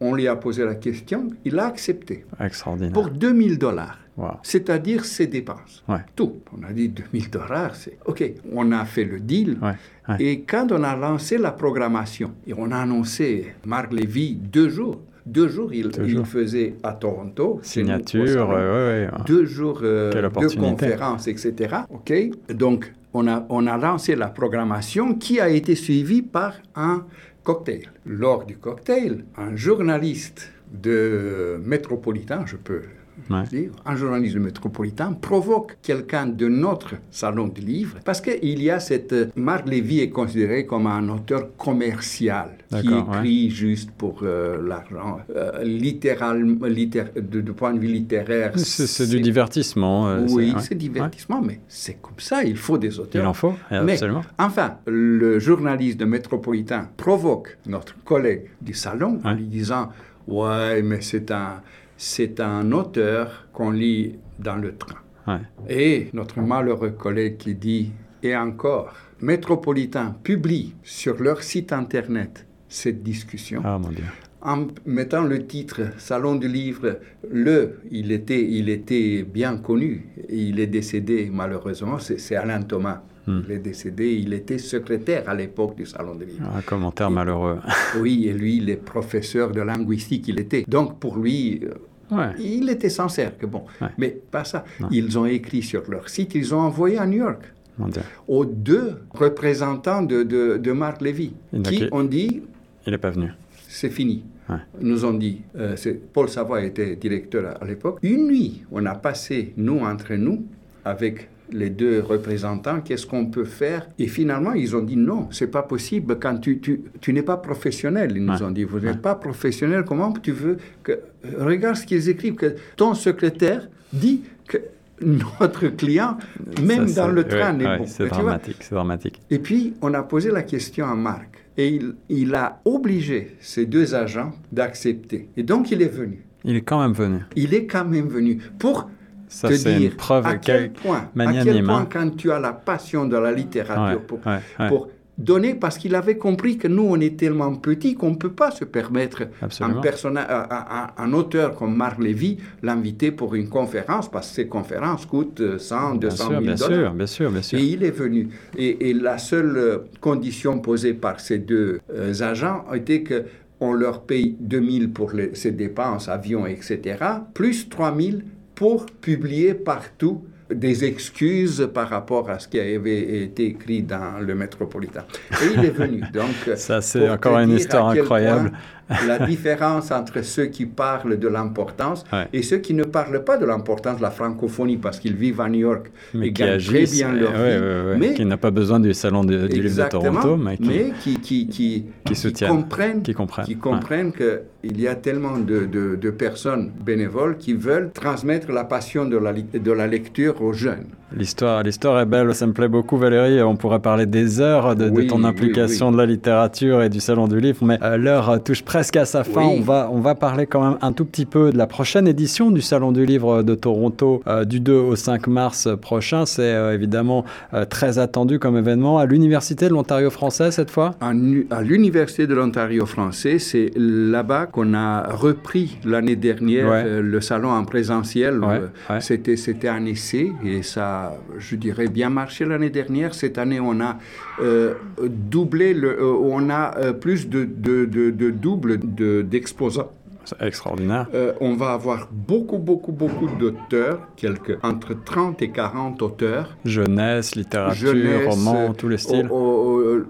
On lui a posé la question, il a accepté. Extraordinaire. Pour 2000 dollars. C'est-à-dire ses dépenses. Tout. On a dit 2000 dollars, c'est OK. On a fait le deal. Et quand on a lancé la programmation, et on a annoncé Marc Lévy deux jours, deux jours, il, faisait à Toronto. Signature, Deux jours euh, de conférences, etc. OK Donc, on a, on a lancé la programmation qui a été suivie par un cocktail. Lors du cocktail, un journaliste de métropolitain, je peux un journaliste métropolitain provoque quelqu'un de notre salon de livres parce qu'il y a cette... Marc Lévy est considéré comme un auteur commercial qui écrit juste pour euh, l'argent, euh, littéral, de, point de vue littéraire. C'est du divertissement. Euh, oui, c'est divertissement, mais c'est comme ça, il faut des auteurs. Il en faut, absolument. enfin, le journaliste Métropolitain provoque notre collègue du salon en lui disant, ouais, mais c'est un c'est un auteur qu'on lit dans le train. Et notre malheureux collègue qui dit, et encore, Métropolitain publie sur leur site internet cette discussion. Ah, mon Dieu. En mettant le titre Salon du livre, le, il était, il était bien connu. Il est décédé malheureusement, c'est Alain Thomas. Hmm. Il est décédé, il était secrétaire à l'époque du Salon du livre. Un commentaire malheureux. oui, et lui, il est professeur de linguistique, il était. Donc pour lui, il était sincère que bon. Mais pas ça. Ils ont écrit sur leur site, ils ont envoyé à New York. Aux deux représentants de, de, Marc Lévy, qui ont dit... Il n'est pas venu. C'est fini. Nous ont dit, euh, Paul Savoy était directeur à l'époque, une nuit, on a passé, nous, entre nous, avec les deux représentants, qu'est-ce qu'on peut faire? Et finalement, ils ont dit non, c'est pas possible quand tu, tu, tu n'es pas professionnel. Ils nous ont dit, vous n'êtes pas professionnel, comment tu veux que... Regarde ce qu'ils écrivent, que ton secrétaire dit que notre client, même dans le train, est bon. C'est dramatique, c'est dramatique. Et puis, on a posé la question à Marc. Et il, il a obligé ces deux agents d'accepter. Et donc, il est venu. Il est quand même venu. Il est quand même venu pour ça, te dire une preuve à quel point, à quel point quand tu as la passion de la littérature pour, pour donner, parce qu'il avait compris que nous, on est tellement petits qu'on ne peut pas se permettre un, un, un, auteur comme Marc Lévy l'inviter pour une conférence, parce que ces conférences coûtent 100, 200 000 bien dollars. Sûr, bien sûr, bien sûr. Et il est venu. Et, et la seule euh, condition posée par ces deux euh, agents était que on leur paye 2000 pour les, ces dépenses, avions, etc., plus 3000 pour publier partout des excuses par rapport à ce qui avait été écrit dans le Métropolitain. Et il est venu. Donc, ça, c'est encore une histoire incroyable la différence entre ceux qui parlent de l'importance et ceux qui ne parlent pas de l'importance de la francophonie parce qu'ils vivent à New York mais et qui gagnent très bien leur vie. mais qui n'a pas besoin du salon du livre de Toronto, mais qui, qui, qui, qui, comprennent, qui comprennent, qui comprennent qu'il y a tellement de, de, personnes bénévoles qui veulent transmettre la passion de la, de la lecture aux jeunes. L'histoire, l'histoire est belle, ça me plaît beaucoup Valérie, on pourrait parler des heures de, ton implication de la littérature et du salon du livre, mais euh, l'heure touche presque à sa fin, on, va, on va parler quand même un tout petit peu de la prochaine édition du salon du livre de Toronto euh, du 2 au 5 mars prochain, c'est euh, évidemment très attendu comme événement à l'Université de l'Ontario français cette fois. À, à l'Université de l'Ontario français, c'est là-bas qu'on a repris l'année dernière le salon en présentiel, c'était, c'était un essai et ça je dirais, bien marché l'année dernière. Cette année, on a euh, doublé, le, euh, on a euh, plus de, de, de, de double d'exposants. C'est extraordinaire. Euh, on va avoir beaucoup, beaucoup, beaucoup d'auteurs, quelques, entre 30 et 40 auteurs. Jeunesse, littérature, Jeunesse, roman, tous les styles. au- au- au-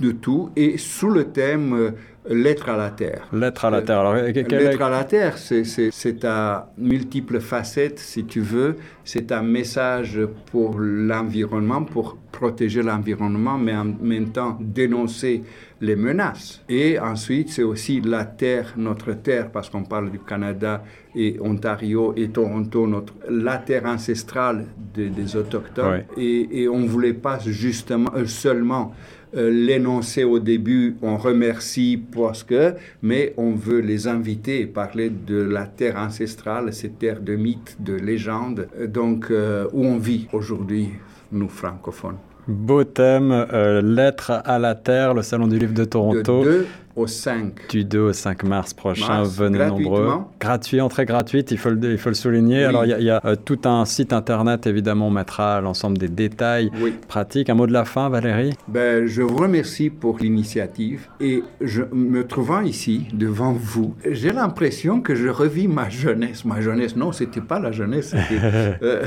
de tout, et sous le thème euh, Lettre à la Terre. Lettre à la terre. Alors, quel- Lettre à la Terre, c'est à multiples facettes, si tu veux. C'est un message pour l'environnement, pour protéger l'environnement, mais en même temps dénoncer les menaces. Et ensuite, c'est aussi la Terre, notre Terre, parce qu'on parle du Canada et Ontario et Toronto, notre, la Terre ancestrale des, des Autochtones. Et, et on ne voulait pas justement, euh, seulement euh, l'énoncer au début, on remercie parce que, mais on veut les inviter et parler de la terre ancestrale, cette terre de mythes, de légendes, euh, donc euh, où on vit aujourd'hui, nous francophones. Beau thème, euh, Lettre à la terre, le Salon du Livre de De Toronto. 2 au 5. Du 2 au 5 mars prochain, Mars, venez nombreux. Gratuit, entrée gratuite, il faut le, il faut le souligner. Oui. Alors, il y a, il y a, euh, tout un site internet, évidemment, on mettra l'ensemble des détails Oui. pratiques. Un mot de la fin, Valérie? Ben, je vous remercie pour l'initiative et je me trouvant ici devant vous, j'ai l'impression que je revis ma jeunesse. Ma jeunesse, non, c'était pas la jeunesse, c'était euh,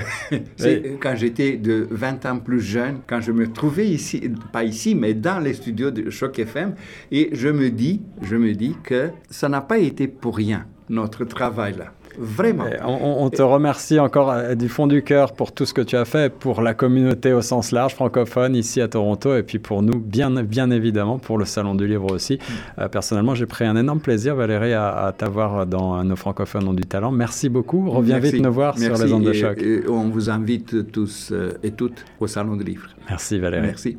quand j'étais de 20 ans plus jeune, quand je me trouvais ici, pas ici, mais dans les studios de Choc FM, et je me dis, je me dis que ça n'a pas été pour rien notre travail là, vraiment. On, on te remercie encore euh, du fond du cœur pour tout ce que tu as fait pour la communauté au sens large francophone ici à Toronto et puis pour nous, bien, bien évidemment, pour le Salon du Livre aussi. Euh, personnellement, j'ai pris un énorme plaisir, Valérie, à, à t'avoir dans nos francophones ont du talent. Merci beaucoup. Reviens Merci. vite nous voir sur les ondes de choc. et on vous invite tous euh, et toutes au Salon de Livre. Merci Valérie. Merci.